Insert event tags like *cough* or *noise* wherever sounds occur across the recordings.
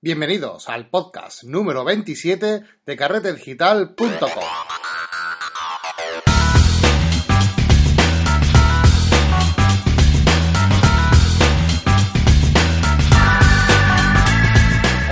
Bienvenidos al podcast número 27 de carretedigital.com.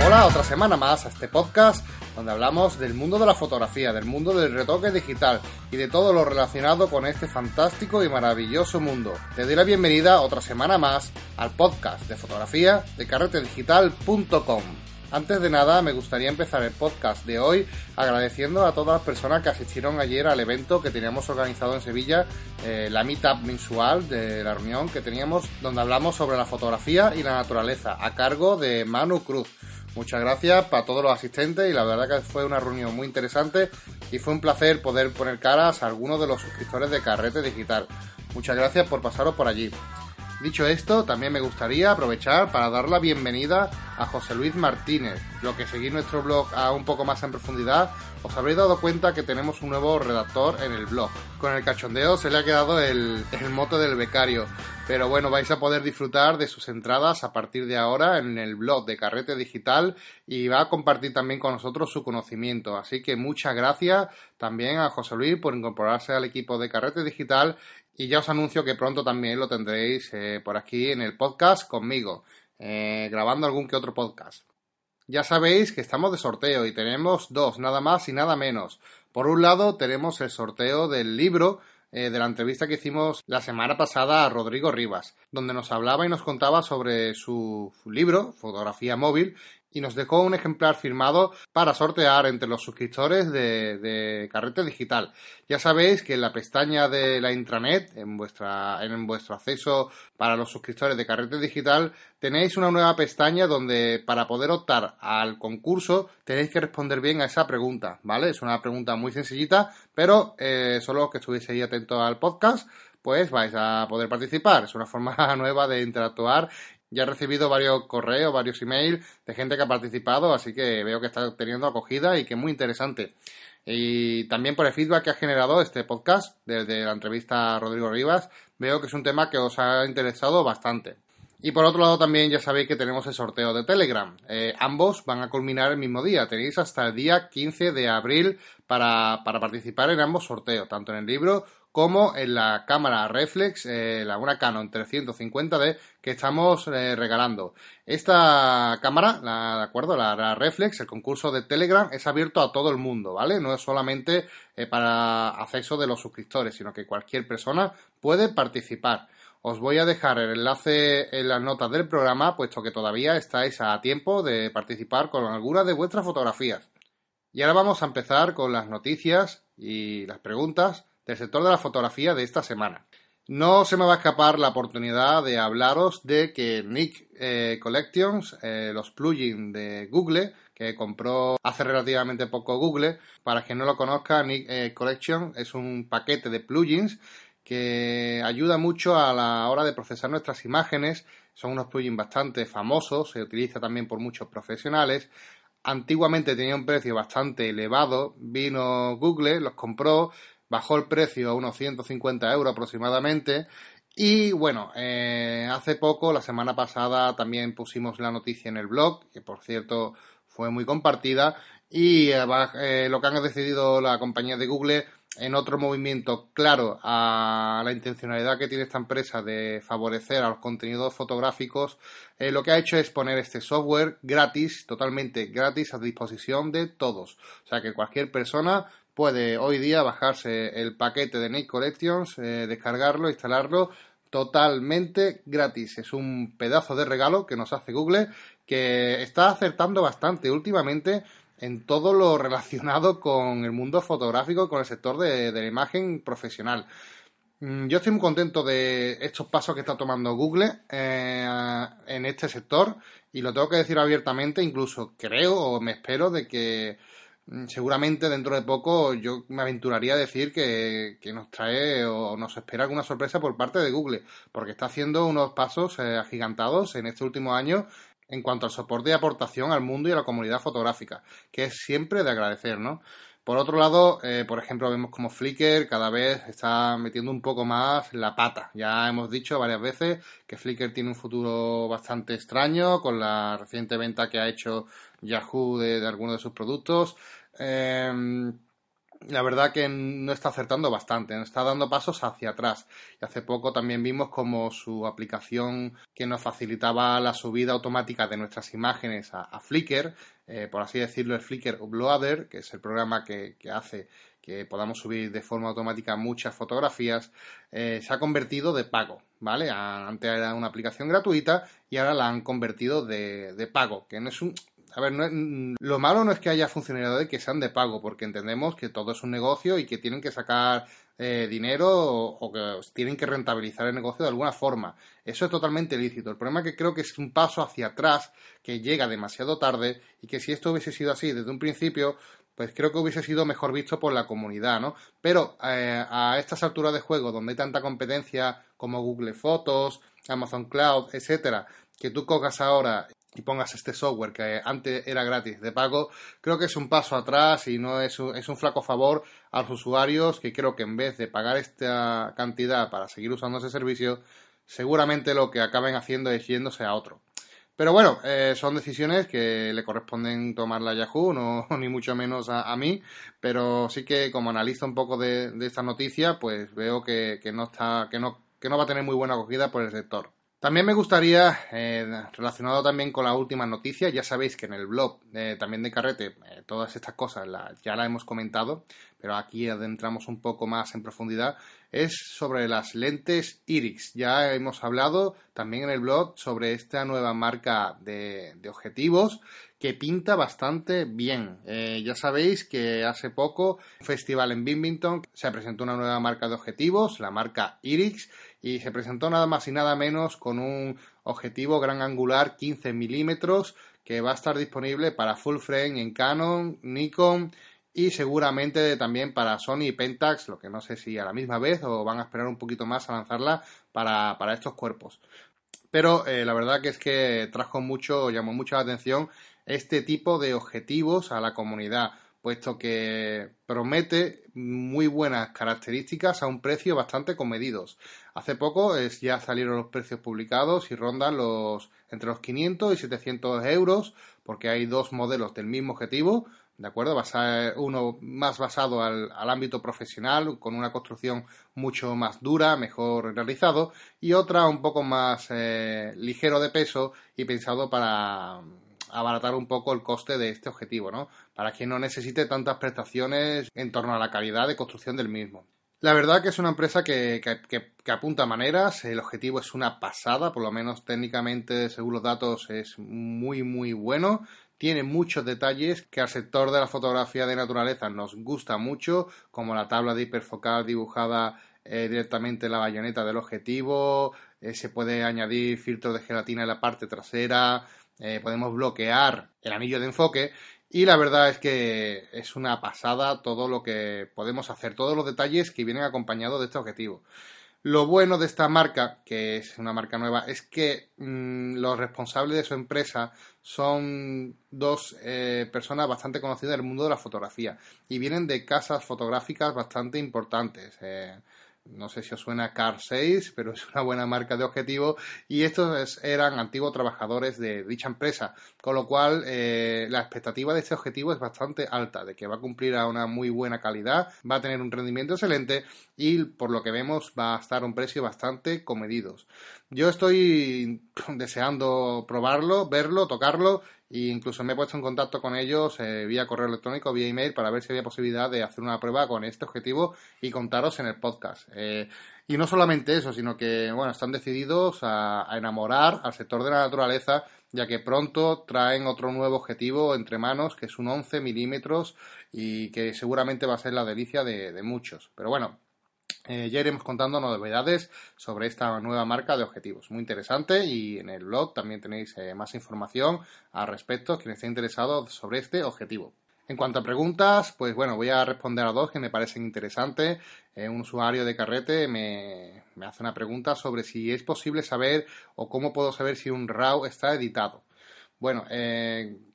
Hola, otra semana más a este podcast donde hablamos del mundo de la fotografía, del mundo del retoque digital y de todo lo relacionado con este fantástico y maravilloso mundo. Te doy la bienvenida otra semana más al podcast de fotografía de carretedigital.com. Antes de nada, me gustaría empezar el podcast de hoy agradeciendo a todas las personas que asistieron ayer al evento que teníamos organizado en Sevilla, eh, la meetup mensual de la reunión que teníamos, donde hablamos sobre la fotografía y la naturaleza, a cargo de Manu Cruz. Muchas gracias para todos los asistentes y la verdad que fue una reunión muy interesante y fue un placer poder poner caras a algunos de los suscriptores de Carrete Digital. Muchas gracias por pasaros por allí. Dicho esto, también me gustaría aprovechar para dar la bienvenida a José Luis Martínez. Lo que seguís nuestro blog a un poco más en profundidad, os habréis dado cuenta que tenemos un nuevo redactor en el blog. Con el cachondeo se le ha quedado el, el mote del becario, pero bueno, vais a poder disfrutar de sus entradas a partir de ahora en el blog de Carrete Digital y va a compartir también con nosotros su conocimiento. Así que muchas gracias también a José Luis por incorporarse al equipo de Carrete Digital y ya os anuncio que pronto también lo tendréis eh, por aquí en el podcast conmigo, eh, grabando algún que otro podcast. Ya sabéis que estamos de sorteo y tenemos dos, nada más y nada menos. Por un lado tenemos el sorteo del libro eh, de la entrevista que hicimos la semana pasada a Rodrigo Rivas, donde nos hablaba y nos contaba sobre su libro, Fotografía Móvil, y nos dejó un ejemplar firmado para sortear entre los suscriptores de, de, Carrete Digital. Ya sabéis que en la pestaña de la intranet, en, vuestra, en vuestro acceso para los suscriptores de Carrete Digital, tenéis una nueva pestaña donde para poder optar al concurso tenéis que responder bien a esa pregunta, ¿vale? Es una pregunta muy sencillita, pero eh, solo que estuviese ahí atento al podcast pues vais a poder participar. Es una forma *laughs* nueva de interactuar ya he recibido varios correos, varios emails de gente que ha participado, así que veo que está teniendo acogida y que es muy interesante. Y también por el feedback que ha generado este podcast desde la entrevista a Rodrigo Rivas, veo que es un tema que os ha interesado bastante. Y por otro lado también ya sabéis que tenemos el sorteo de Telegram. Eh, ambos van a culminar el mismo día. Tenéis hasta el día 15 de abril para, para participar en ambos sorteos, tanto en el libro como en la cámara reflex, eh, la una Canon 350D que estamos eh, regalando. Esta cámara, la, de acuerdo, la, reflex, el concurso de Telegram es abierto a todo el mundo, ¿vale? No es solamente eh, para acceso de los suscriptores, sino que cualquier persona puede participar. Os voy a dejar el enlace en las notas del programa, puesto que todavía estáis a tiempo de participar con algunas de vuestras fotografías. Y ahora vamos a empezar con las noticias y las preguntas del sector de la fotografía de esta semana. No se me va a escapar la oportunidad de hablaros de que Nick eh, Collections, eh, los plugins de Google, que compró hace relativamente poco Google, para quien no lo conozca, Nick eh, Collection es un paquete de plugins que ayuda mucho a la hora de procesar nuestras imágenes. Son unos plugins bastante famosos, se utiliza también por muchos profesionales. Antiguamente tenía un precio bastante elevado, vino Google, los compró, bajó el precio a unos 150 euros aproximadamente. Y bueno, eh, hace poco, la semana pasada, también pusimos la noticia en el blog, que por cierto fue muy compartida. Y eh, eh, lo que han decidido la compañía de Google en otro movimiento claro a la intencionalidad que tiene esta empresa de favorecer a los contenidos fotográficos, lo que ha hecho es poner este software gratis, totalmente gratis, a disposición de todos. O sea que cualquier persona puede hoy día bajarse el paquete de Nick Collections, eh, descargarlo, instalarlo totalmente gratis. Es un pedazo de regalo que nos hace Google que está acertando bastante últimamente en todo lo relacionado con el mundo fotográfico, con el sector de, la imagen profesional. Mm, yo estoy muy contento de estos pasos que está tomando Google eh, en este sector y lo tengo que decir abiertamente, incluso creo o me espero de que Mm, seguramente dentro de poco yo me aventuraría a decir que, nos trae o nos espera alguna sorpresa por parte de Google, porque está haciendo unos pasos eh, agigantados en este último año en cuanto al soporte y aportación al mundo y a la comunidad fotográfica, que es siempre de agradecer, ¿no? Por otro lado, eh, por ejemplo, vemos como Flickr cada vez está metiendo un poco más la pata. Ya hemos dicho varias veces que Flickr tiene un futuro bastante extraño con la reciente venta que ha hecho Yahoo de, algunos de sus productos. Eh, la verdad que no está acertando bastante, no está dando pasos hacia atrás. Y hace poco también vimos como su aplicación que nos facilitaba la subida automática de nuestras imágenes a, Flickr, eh, por así decirlo, el Flickr Uploader, que es el programa que, hace que podamos subir de forma automática muchas fotografías, eh, se ha convertido de pago, ¿vale? Antes era una aplicación gratuita y ahora la han convertido de, de pago, que no es un, a ver, lo malo no es que haya funcionarios que sean de pago, porque entendemos que todo es un negocio y que tienen que sacar eh, dinero o, que tienen que rentabilizar el negocio de alguna forma. Eso es totalmente lícito. El problema es que creo que es un paso hacia atrás que llega demasiado tarde y que si esto hubiese sido así desde un principio, pues creo que hubiese sido mejor visto por la comunidad, ¿no? Pero eh, a estas alturas de juego, donde hay tanta competencia como Google Fotos, Amazon Cloud, etcétera, que tú cojas ahora y pongas este software que antes era gratis de pago, creo que es un paso atrás y no es un, es un flaco favor a los usuarios que creo que en vez de pagar esta cantidad para seguir usando ese servicio, seguramente lo que acaben haciendo es yéndose a otro. Pero bueno, eh, son decisiones que le corresponden tomarla a Yahoo, no *laughs* ni mucho menos a, mí, pero sí que como analizo un poco de, esta noticia, pues veo que, no está, que no, que no va a tener muy buena acogida por el sector. También me gustaría, eh, relacionado también con la última noticia, ya sabéis que en el blog eh, también de Carrete eh, todas estas cosas ya las hemos comentado, pero aquí adentramos un poco más en profundidad, es sobre las lentes Irix. Ya hemos hablado también en el blog sobre esta nueva marca de, objetivos que pinta bastante bien. ya sabéis que hace poco, festival en Bimbington, se presentó una nueva marca de objetivos, la marca Irix, y se presentó nada más y nada menos con un objetivo gran angular 15 milímetros que va a estar disponible para full frame en Canon, Nikon y seguramente también para Sony y Pentax, lo que no sé si a la misma vez o van a esperar un poquito más a lanzarla para, estos cuerpos. Pero eh, la verdad que es que trajo mucho, llamó mucha atención este tipo de objetivos a la comunidad puesto que promete muy buenas características a un precio bastante comedidos. Hace poco ya salieron los precios publicados y rondan los entre los 500 y 700 euros porque hay dos modelos del mismo objetivo, ¿de acuerdo? uno más basado al, ámbito profesional, con una construcción mucho más dura, mejor realizado, y otra un poco más eh, ligero de peso y pensado para abaratar un poco el coste de este objetivo, ¿no? Para que no necesite tantas prestaciones en torno a la calidad de construcción del mismo. La verdad que es una empresa que, que, apunta maneras, el objetivo es una pasada, por lo menos técnicamente, según los datos, es muy muy bueno, tiene muchos detalles que al sector de la fotografía de naturaleza nos gusta mucho, como la tabla de hiperfocal dibujada eh, directamente en la bayoneta del objetivo, eh, se puede añadir filtros de gelatina en la parte trasera, eh, podemos bloquear el anillo de enfoque y la verdad es que es una pasada todo lo que podemos hacer, todos los detalles que vienen acompañados de este objetivo. Lo bueno de esta marca, que es una marca nueva, es que mm, los responsables de su empresa son dos eh, personas bastante conocidas del mundo de la fotografía y vienen de casas fotográficas bastante importantes. Eh, no sé si os suena Car 6, *laughs* pero es una buena marca de objetivo y estos eran antiguos trabajadores de dicha empresa, con lo cual eh, la expectativa de este objetivo es bastante alta, de que va a cumplir a una muy buena calidad, va a tener un rendimiento excelente y por lo que vemos va a estar a un precio bastante comedidos. Yo estoy *clears throat* deseando probarlo, verlo, tocarlo e incluso me he puesto en contacto con ellos eh, vía correo electrónico, vía email, para ver si había posibilidad de hacer una prueba con este objetivo y contaros en el podcast. Eh, y no solamente eso, sino que, bueno, están decididos a, enamorar al sector de la naturaleza, ya que pronto traen otro nuevo objetivo entre manos, que es un 11 milímetros y que seguramente va a ser la delicia de muchos. Pero bueno, eh, ya iremos contando novedades sobre esta nueva marca de objetivos. Muy interesante y en el blog también tenéis eh, más información al respecto, quien esté interesado sobre este objetivo. En cuanto a preguntas, pues bueno, voy a responder a dos que me parecen interesantes. Eh, un usuario de carrete me, hace una pregunta sobre si es posible saber o cómo puedo saber si un RAW está editado. Bueno,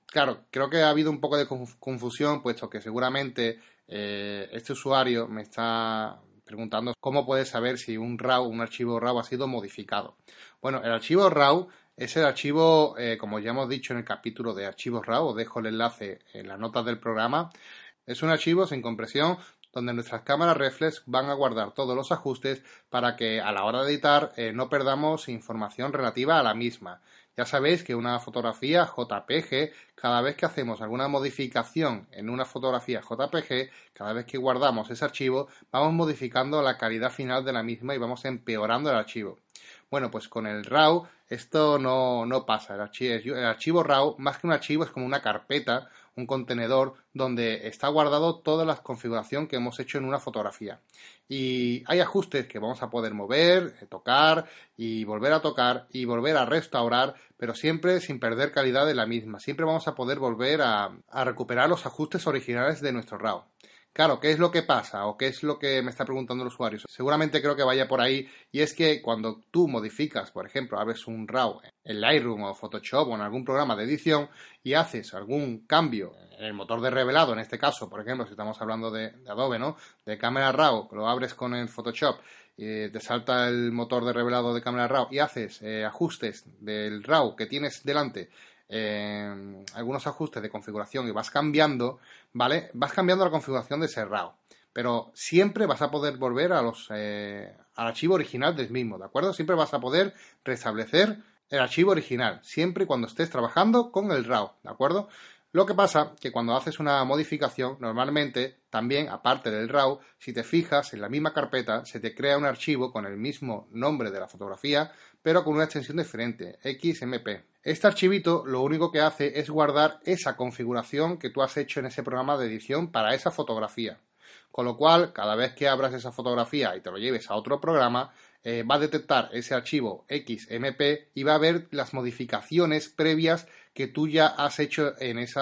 claro, creo que ha habido un poco de confusión, puesto que seguramente este usuario me está preguntando cómo puede saber si un RAW, un archivo RAW ha sido modificado. Bueno, el archivo RAW es el archivo, eh, como ya hemos dicho en el capítulo de archivos RAW, os dejo el enlace en las notas del programa. Es un archivo sin compresión donde nuestras cámaras reflex van a guardar todos los ajustes para que a la hora de editar eh, no perdamos información relativa a la misma. Ya sabéis que una fotografía JPG, cada vez que hacemos alguna modificación en una fotografía JPG, cada vez que guardamos ese archivo, vamos modificando la calidad final de la misma y vamos empeorando el archivo. Bueno, pues con el RAW esto no, no pasa. El archivo, RAW, más que un archivo, es como una carpeta un contenedor donde está guardado toda la configuración que hemos hecho en una fotografía. Y hay ajustes que vamos a poder mover, eh, tocar y volver a tocar y volver a restaurar, pero siempre sin perder calidad de la misma. Siempre vamos a poder volver a, a recuperar los ajustes originales de nuestro RAW. Claro, ¿qué es lo que pasa o qué es lo que me está preguntando el usuario? Seguramente creo que vaya por ahí y es que cuando tú modificas, por ejemplo, abres un RAW en Lightroom o Photoshop o en algún programa de edición y haces algún cambio en el motor de revelado, en este caso, por ejemplo, si estamos hablando de, Adobe, ¿no? De cámara RAW, lo abres con el Photoshop y te salta el motor de revelado de cámara RAW y haces eh, ajustes del RAW que tienes delante eh, algunos ajustes de configuración y vas cambiando, ¿vale? Vas cambiando la configuración de RAW. Pero siempre vas a poder volver a los, eh, al archivo original del mismo, ¿de acuerdo? Siempre vas a poder restablecer el archivo original, siempre y cuando estés trabajando con el RAW, ¿de acuerdo? Lo que pasa que cuando haces una modificación, normalmente también, aparte del RAW, si te fijas en la misma carpeta, se te crea un archivo con el mismo nombre de la fotografía, pero con una extensión diferente, XMP. Este archivito lo único que hace es guardar esa configuración que tú has hecho en ese programa de edición para esa fotografía. Con lo cual, cada vez que abras esa fotografía y te lo lleves a otro programa, eh, va a detectar ese archivo XMP y va a ver las modificaciones previas que tú ya has hecho en, en ese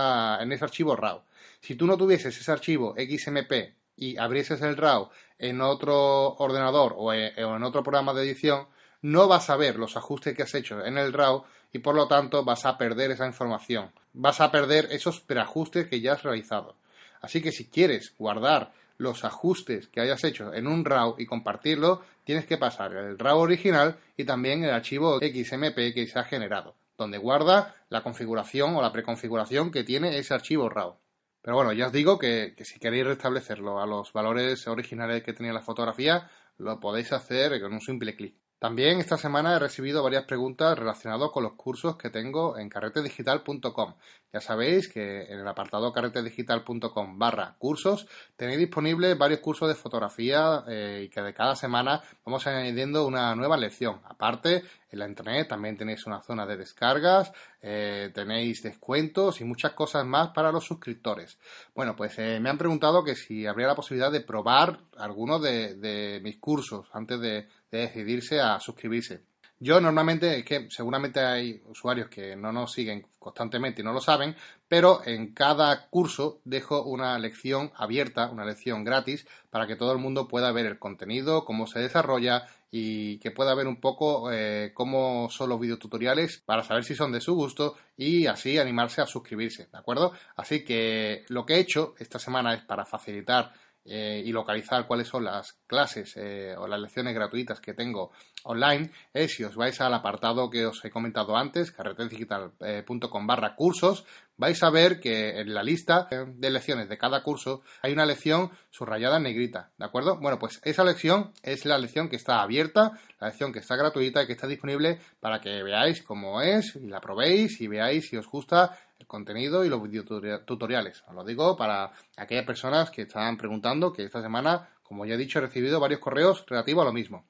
archivo RAW. Si tú no tuvieses ese archivo XMP y abrieses el RAW en otro ordenador o en, o en otro programa de edición, no vas a ver los ajustes que has hecho en el RAW y por lo tanto vas a perder esa información. Vas a perder esos preajustes que ya has realizado. Así que si quieres guardar los ajustes que hayas hecho en un RAW y compartirlo, tienes que pasar el RAW original y también el archivo XMP que se ha generado, donde guarda la configuración o la preconfiguración que tiene ese archivo RAW. Pero bueno, ya os digo que, si queréis restablecerlo a los valores originales que tenía la fotografía, lo podéis hacer con un simple clic. También esta semana he recibido varias preguntas relacionadas con los cursos que tengo en carretedigital.com. Ya sabéis que en el apartado carretedigital.com barra cursos tenéis disponibles varios cursos de fotografía eh, y que de cada semana vamos añadiendo una nueva lección. Aparte, en la internet también tenéis una zona de descargas, eh, tenéis descuentos y muchas cosas más para los suscriptores. Bueno, pues eh, me han preguntado que si habría la posibilidad de probar algunos de mis cursos antes de de decidirse a suscribirse. Yo normalmente, es que seguramente hay usuarios que no nos siguen constantemente y no lo saben, pero en cada curso dejo una lección abierta, una lección gratis, para que todo el mundo pueda ver el contenido, cómo se desarrolla y que pueda ver un poco eh, cómo son los videotutoriales para saber si son de su gusto y así animarse a suscribirse, ¿de acuerdo? Así que lo que he hecho esta semana es para facilitar eh, y localizar cuáles son las clases eh, o las lecciones gratuitas que tengo online es si os vais al apartado que os he comentado antes, carreteldigital.com barra cursos, vais a ver que en la lista de lecciones de cada curso hay una lección subrayada en negrita, ¿de acuerdo? Bueno, pues esa lección es la lección que está abierta, la lección que está gratuita y que está disponible para que veáis cómo es y la probéis y veáis si os gusta el contenido y los videotutoriales. Os lo digo para aquellas personas que estaban preguntando que esta semana, como ya he dicho, he recibido varios correos relativos a lo mismo.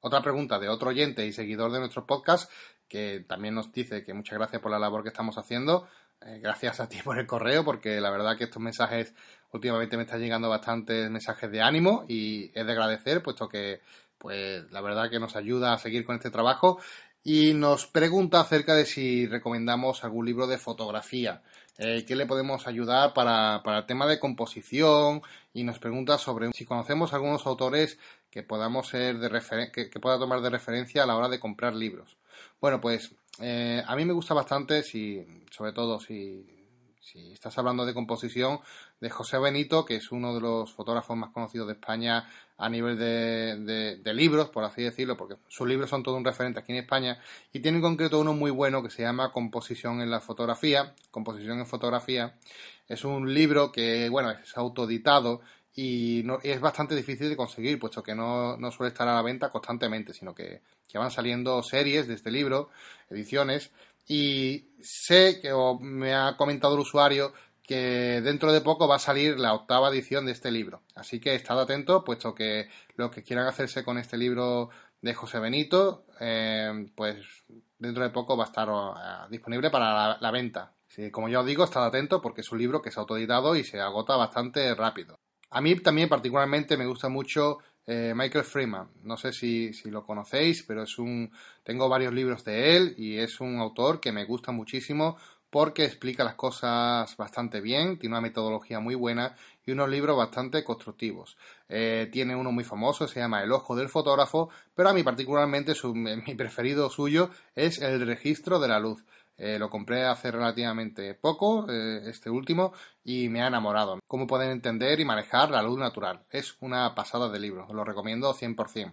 Otra pregunta de otro oyente y seguidor de nuestro podcast que también nos dice que muchas gracias por la labor que estamos haciendo. Eh, gracias a ti por el correo, porque la verdad que estos mensajes últimamente me están llegando bastantes mensajes de ánimo y es de agradecer, puesto que pues la verdad que nos ayuda a seguir con este trabajo y nos pregunta acerca de si recomendamos algún libro de fotografía, eh, qué le podemos ayudar para, para, el tema de composición y nos pregunta sobre si conocemos algunos autores que podamos ser de que, pueda tomar de referencia a la hora de comprar libros. Bueno, pues eh, a mí me gusta bastante, si, sobre todo si Si estás hablando de composición de José Benito, que es uno de los fotógrafos más conocidos de España a nivel de, libros, por así decirlo, porque sus libros son todo un referente aquí en España, y tiene en concreto uno muy bueno que se llama Composición en la fotografía, Composición en fotografía. Es un libro que, bueno, es autoeditado y, es bastante difícil de conseguir, puesto que no, suele estar a la venta constantemente, sino que, que van saliendo series de este libro, ediciones, y sé que me ha comentado el usuario que dentro de poco va a salir la octava edición de este libro. Así que estad atentos, puesto que los que quieran hacerse con este libro de José Benito, eh, pues dentro de poco va a estar eh, disponible para la, venta. como ya os digo, estad atentos porque es un libro que es autoeditado y se agota bastante rápido. A mí también particularmente me gusta mucho eh, Michael Freeman. No sé si, lo conocéis, pero es un. Tengo varios libros de él y es un autor que me gusta muchísimo porque explica las cosas bastante bien, tiene una metodología muy buena y unos libros bastante constructivos. Eh, tiene uno muy famoso, se llama El ojo del fotógrafo, pero a mí particularmente *laughs* mi preferido suyo es El registro de la luz. Eh, lo compré hace relativamente poco, eh, este último, y me ha enamorado. Cómo pueden entender y manejar la luz natural. Es una pasada de libro, lo recomiendo 100%.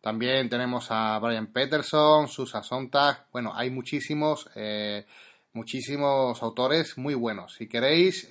También tenemos a Brian Peterson, Susan Sontag, bueno, hay muchísimos, muchísimos autores muy buenos. Si queréis,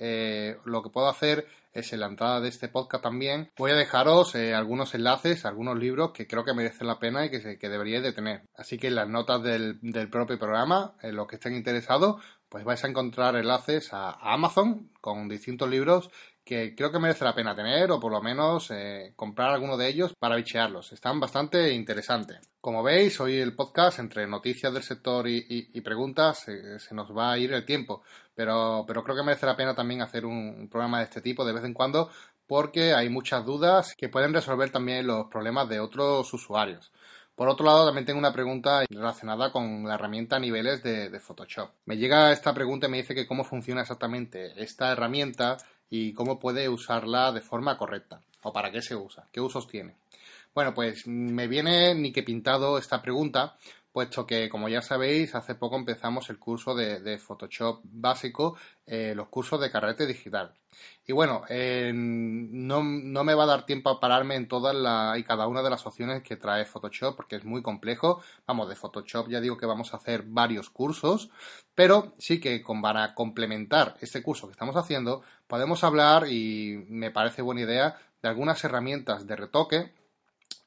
lo que puedo hacer es en la entrada de este podcast también. Voy a dejaros eh, algunos enlaces, algunos libros que creo que merecen la pena y que, que deberíais de tener. Así que en las notas del, propio programa, en los que estén interesados, pues vais a encontrar enlaces a Amazon con distintos libros que creo que merece la pena tener o por lo menos eh, comprar alguno de ellos para bichearlos. Están bastante interesantes. Como veis, hoy el podcast entre noticias del sector y, preguntas eh, se nos va a ir el tiempo, pero, pero creo que merece la pena también hacer un programa de este tipo de vez en cuando porque hay muchas dudas que pueden resolver también los problemas de otros usuarios. Por otro lado, también tengo una pregunta relacionada con la herramienta niveles de, de, Photoshop. Me llega esta pregunta y me dice que cómo funciona exactamente esta herramienta y cómo puede usarla de forma correcta o para qué se usa, qué usos tiene. Bueno, pues me viene ni que pintado esta pregunta, puesto que, como ya sabéis, hace poco empezamos el curso de, Photoshop básico, eh, los cursos de carrete digital. Y bueno, eh, no, me va a dar tiempo a pararme en todas y cada una de las opciones que trae Photoshop, porque es muy complejo. Vamos, de Photoshop ya digo que vamos a hacer varios cursos, pero sí que para complementar este curso que estamos haciendo, podemos hablar, y me parece buena idea, de algunas herramientas de retoque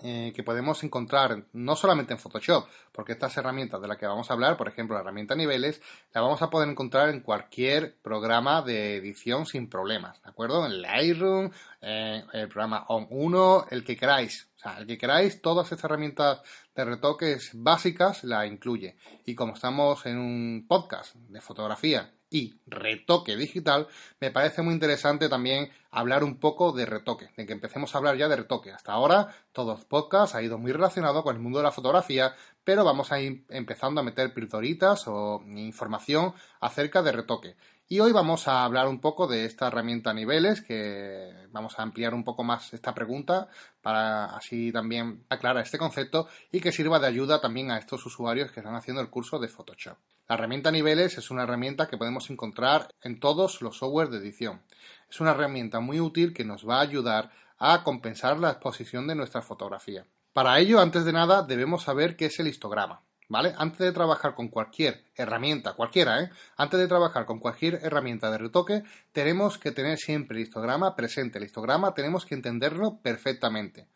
eh, que podemos encontrar no solamente en Photoshop, porque estas herramientas de las que vamos a hablar, por ejemplo la herramienta niveles, la vamos a poder encontrar en cualquier programa de edición sin problemas, ¿de acuerdo? En Lightroom, en el programa On1, el que queráis. O sea, el que queráis, todas estas herramientas de retoques básicas la incluye. Y como estamos en un podcast de fotografía y retoque digital, me parece muy interesante también hablar un poco de retoque, de que empecemos a hablar ya de retoque. Hasta ahora, todos los podcasts ha ido muy relacionado con el mundo de la fotografía, pero vamos a ir empezando a meter pildoritas o información acerca de retoque. Y hoy vamos a hablar un poco de esta herramienta niveles, que vamos a ampliar un poco más esta pregunta para así también aclarar este concepto y que sirva de ayuda también a estos usuarios que están haciendo el curso de Photoshop. La herramienta niveles es una herramienta que podemos encontrar en todos los software de edición. Es una herramienta muy útil que nos va a ayudar a compensar la exposición de nuestra fotografía. Para ello, antes de nada, debemos saber qué es el histograma. ¿Vale? Antes de trabajar con cualquier herramienta, cualquiera, ¿eh? Antes de trabajar con cualquier herramienta de retoque, tenemos que tener siempre el histograma presente. El histograma tenemos que entenderlo perfectamente.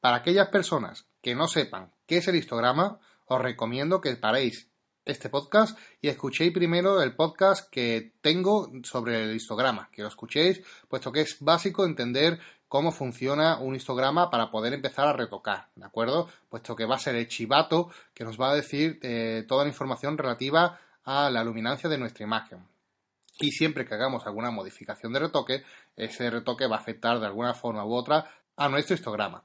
Para aquellas personas que no sepan qué es el histograma, os recomiendo que paréis este podcast y escuchéis primero el podcast que tengo sobre el histograma, que lo escuchéis, puesto que es básico entender cómo funciona un histograma para poder empezar a retocar, ¿de acuerdo? Puesto que va a ser el chivato que nos va a decir eh, toda la información relativa a la luminancia de nuestra imagen. Y siempre que hagamos alguna modificación de retoque, ese retoque va a afectar de alguna forma u otra a nuestro histograma.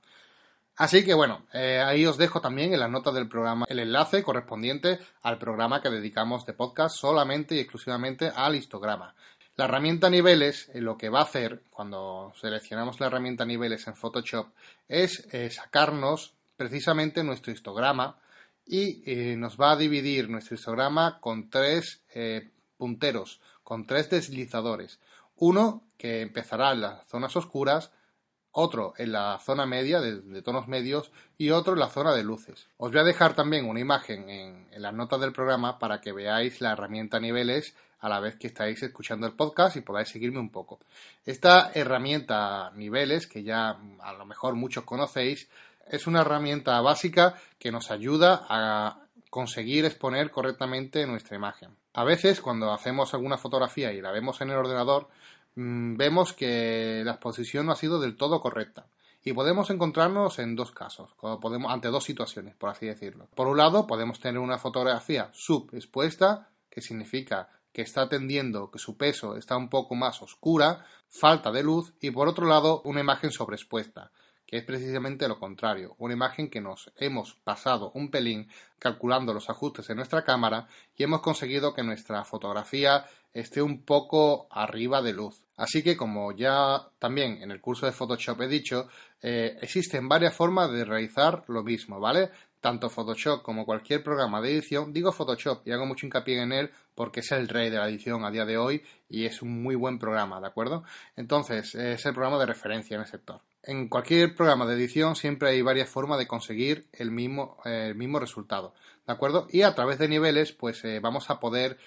Así que bueno, eh, ahí os dejo también en las notas del programa el enlace correspondiente al programa que dedicamos de podcast solamente y exclusivamente al histograma. La herramienta niveles eh, lo que va a hacer cuando seleccionamos la herramienta niveles en Photoshop es eh, sacarnos precisamente nuestro histograma y eh, nos va a dividir nuestro histograma con tres punteros con tres deslizadores. Uno que empezará en las zonas oscuras, otro en la zona media de, tonos medios y otro en la zona de luces. Os voy a dejar también una imagen en, en, las notas del programa para que veáis la herramienta niveles a la vez que estáis escuchando el podcast y podáis seguirme un poco. Esta herramienta niveles, que ya a lo mejor muchos conocéis, es una herramienta básica que nos ayuda a conseguir exponer correctamente nuestra imagen. A veces cuando hacemos alguna fotografía y la vemos en el ordenador, mm, vemos que la exposición no ha sido del todo correcta. Y podemos encontrarnos en dos casos, podemos, ante dos situaciones, por así decirlo. Por un lado, podemos tener una fotografía subexpuesta, que significa que está tendiendo que su peso está un poco más oscura, falta de luz, y por otro lado, una imagen sobreexpuesta, que es precisamente lo contrario, una imagen que nos hemos pasado un pelín calculando los ajustes en nuestra cámara y hemos conseguido que nuestra fotografía esté un poco arriba de luz. Así que como ya también en el curso de Photoshop he dicho, eh, existen varias formas de realizar lo mismo, ¿vale? Tanto Photoshop como cualquier programa de edición, digo Photoshop y hago mucho hincapié en él porque es el rey de la edición a día de hoy y es un muy buen programa, ¿de acuerdo? Entonces, es el programa de referencia en el sector en cualquier programa de edición siempre hay varias formas de conseguir el mismo, eh, resultado, ¿de acuerdo? Y a través de niveles, pues eh, vamos a poder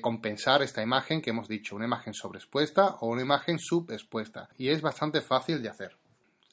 compensar esta imagen que hemos dicho, una imagen sobreexpuesta o una imagen subexpuesta. Y es bastante fácil de hacer.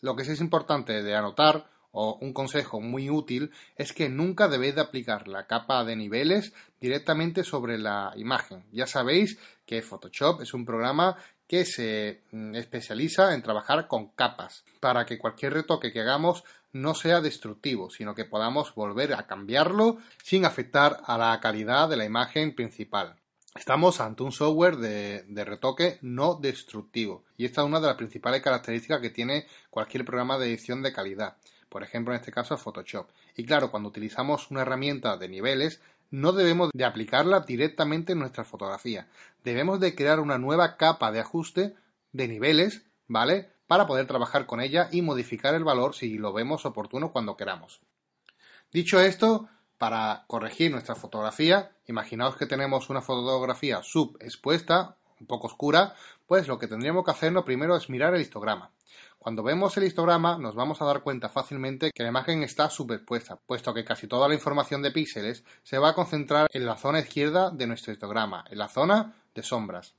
Lo que sí es importante de anotar o un consejo muy útil es que nunca debéis de aplicar la capa de niveles directamente sobre la imagen. Ya sabéis que Photoshop es un programa que se mm, especializa en trabajar con capas para que cualquier retoque que hagamos no sea destructivo, sino que podamos volver a cambiarlo sin afectar a la calidad de la imagen principal. Estamos ante un software de, retoque no destructivo y esta es una de las principales características que tiene cualquier programa de edición de calidad. Por ejemplo, en este caso Photoshop. Y claro, cuando utilizamos una herramienta de niveles, no debemos de aplicarla directamente en nuestra fotografía. Debemos de crear una nueva capa de ajuste de niveles, ¿vale? Para poder trabajar con ella y modificar el valor si lo vemos oportuno cuando queramos. Dicho esto, para corregir nuestra fotografía, imaginaos que tenemos una fotografía subexpuesta, un poco oscura, pues lo que tendríamos que hacer primero es mirar el histograma. Cuando vemos el histograma nos vamos a dar cuenta fácilmente que la imagen está superpuesta, puesto que casi toda la información de píxeles se va a concentrar en la zona izquierda de nuestro histograma, en la zona de sombras.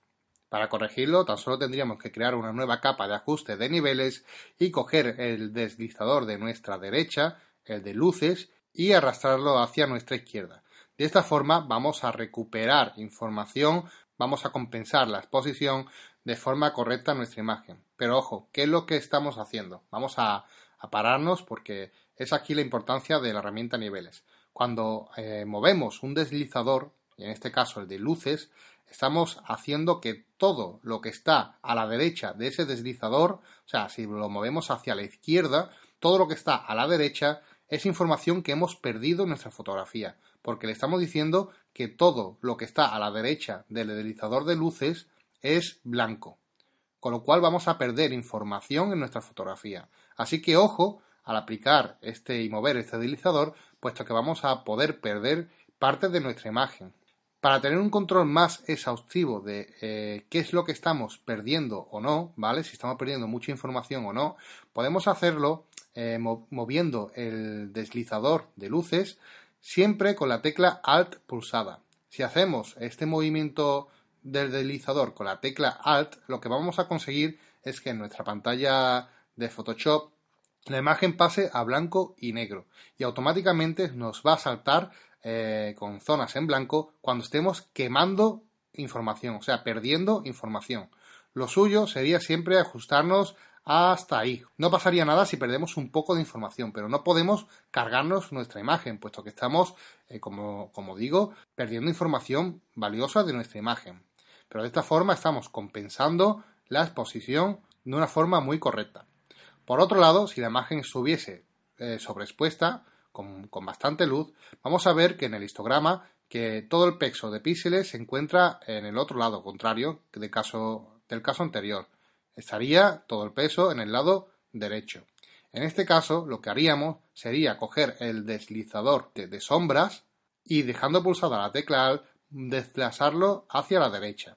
Para corregirlo, tan solo tendríamos que crear una nueva capa de ajuste de niveles y coger el deslizador de nuestra derecha, el de luces, y arrastrarlo hacia nuestra izquierda. De esta forma vamos a recuperar información, vamos a compensar la exposición de forma correcta nuestra imagen. Pero ojo, ¿qué es lo que estamos haciendo? Vamos a, pararnos porque es aquí la importancia de la herramienta niveles. Cuando eh, movemos un deslizador, en este caso el de luces, estamos haciendo que todo lo que está a la derecha de ese deslizador, o sea, si lo movemos hacia la izquierda, todo lo que está a la derecha es información que hemos perdido en nuestra fotografía, porque le estamos diciendo que todo lo que está a la derecha del deslizador de luces es blanco, con lo cual vamos a perder información en nuestra fotografía. Así que ojo al aplicar este y mover este deslizador, puesto que vamos a poder perder parte de nuestra imagen. Para tener un control más exhaustivo de eh, qué es lo que estamos perdiendo o no, ¿vale? Si estamos perdiendo mucha información o no, podemos hacerlo eh, moviendo el deslizador de luces siempre con la tecla Alt pulsada. Si hacemos este movimiento del deslizador con la tecla Alt, lo que vamos a conseguir es que en nuestra pantalla de Photoshop la imagen pase a blanco y negro y automáticamente nos va a saltar eh, con zonas en blanco cuando estemos quemando información, o sea, perdiendo información. Lo suyo sería siempre ajustarnos hasta ahí. No pasaría nada si perdemos un poco de información, pero no podemos cargarnos nuestra imagen, puesto que estamos, eh, como, digo, perdiendo información valiosa de nuestra imagen pero de esta forma estamos compensando la exposición de una forma muy correcta. Por otro lado, si la imagen estuviese eh, sobreexpuesta, con, bastante luz, vamos a ver que en el histograma que todo el peso de píxeles se encuentra en el otro lado contrario del caso, del caso anterior. Estaría todo el peso en el lado derecho. En este caso, lo que haríamos sería coger el deslizador de, sombras y dejando pulsada la tecla Alt, desplazarlo hacia la derecha.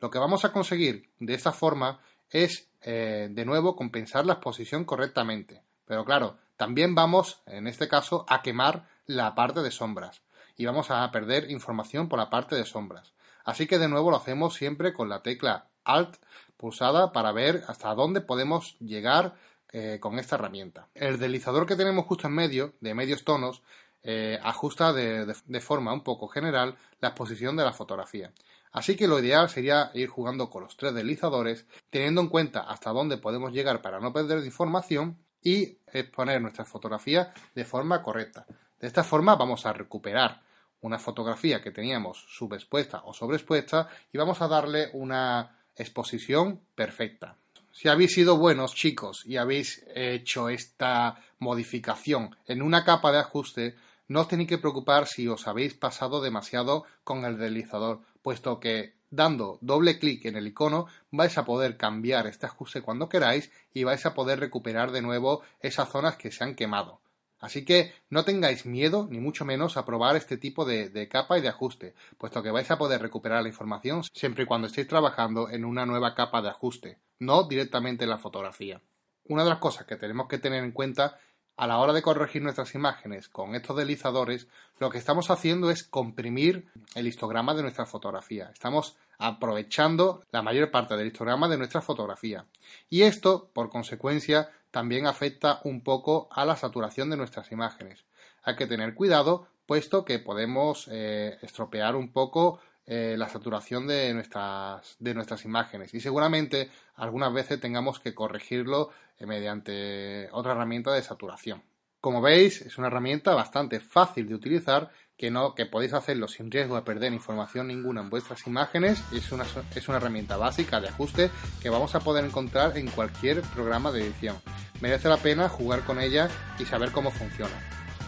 Lo que vamos a conseguir de esta forma es, eh, de nuevo, compensar la exposición correctamente. Pero claro, también vamos, en este caso, a quemar la parte de sombras y vamos a perder información por la parte de sombras. Así que de nuevo lo hacemos siempre con la tecla Alt pulsada para ver hasta dónde podemos llegar eh, con esta herramienta. El deslizador que tenemos justo en medio, de medios tonos, eh, ajusta de, forma un poco general la exposición de la fotografía. Así que lo ideal sería ir jugando con los tres deslizadores, teniendo en cuenta hasta dónde podemos llegar para no perder información y exponer nuestra fotografía de forma correcta. De esta forma vamos a recuperar una fotografía que teníamos subexpuesta o sobreexpuesta y vamos a darle una exposición perfecta. Si habéis sido buenos chicos y habéis hecho esta modificación en una capa de ajuste, no os tenéis que preocupar si os habéis pasado demasiado con el deslizador, puesto que dando doble clic en el icono vais a poder cambiar este ajuste cuando queráis y vais a poder recuperar de nuevo esas zonas que se han quemado. Así que no tengáis miedo, ni mucho menos, a probar este tipo de, capa y de ajuste, puesto que vais a poder recuperar la información siempre y cuando estéis trabajando en una nueva capa de ajuste, no directamente en la fotografía. Una de las cosas que tenemos que tener en cuenta a la hora de corregir nuestras imágenes con estos deslizadores, lo que estamos haciendo es comprimir el histograma de nuestra fotografía. Estamos aprovechando la mayor parte del histograma de nuestra fotografía. Y esto, por consecuencia, también afecta un poco a la saturación de nuestras imágenes. Hay que tener cuidado, puesto que podemos eh, estropear un poco eh, la saturación de nuestras, de nuestras imágenes y seguramente algunas veces tengamos que corregirlo eh, mediante otra herramienta de saturación. Como veis, es una herramienta bastante fácil de utilizar que, no, que podéis hacerlo sin riesgo de perder información ninguna en vuestras imágenes. Es una, es una herramienta básica de ajuste que vamos a poder encontrar en cualquier programa de edición. Merece la pena jugar con ella y saber cómo funciona.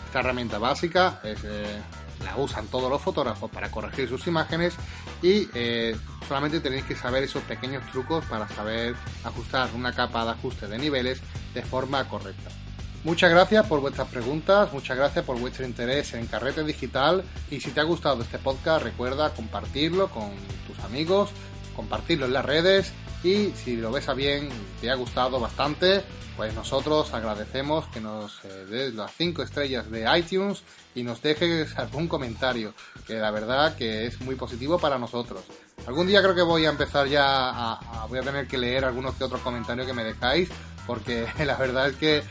Esta herramienta básica es, eh, la usan todos los fotógrafos para corregir sus imágenes y eh, solamente tenéis que saber esos pequeños trucos para saber ajustar una capa de ajuste de niveles de forma correcta. Muchas gracias por vuestras preguntas, muchas gracias por vuestro interés en Carrete Digital y si te ha gustado este podcast recuerda compartirlo con tus amigos, compartirlo en las redes y si lo ves a bien, te ha gustado bastante, pues nosotros agradecemos que nos eh, des las 5 estrellas de iTunes y nos dejes *laughs* algún comentario, que la verdad que es muy positivo para nosotros. Algún día creo que voy a empezar ya a, voy a tener que leer algunos que otros comentarios que me dejáis, porque *laughs* la verdad es que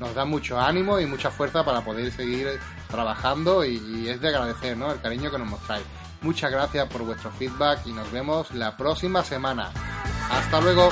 nos da mucho ánimo y mucha fuerza para poder seguir trabajando y, es de agradecer ¿no? el cariño que nos mostráis. Muchas gracias por vuestro feedback y nos vemos la próxima semana. Hasta luego.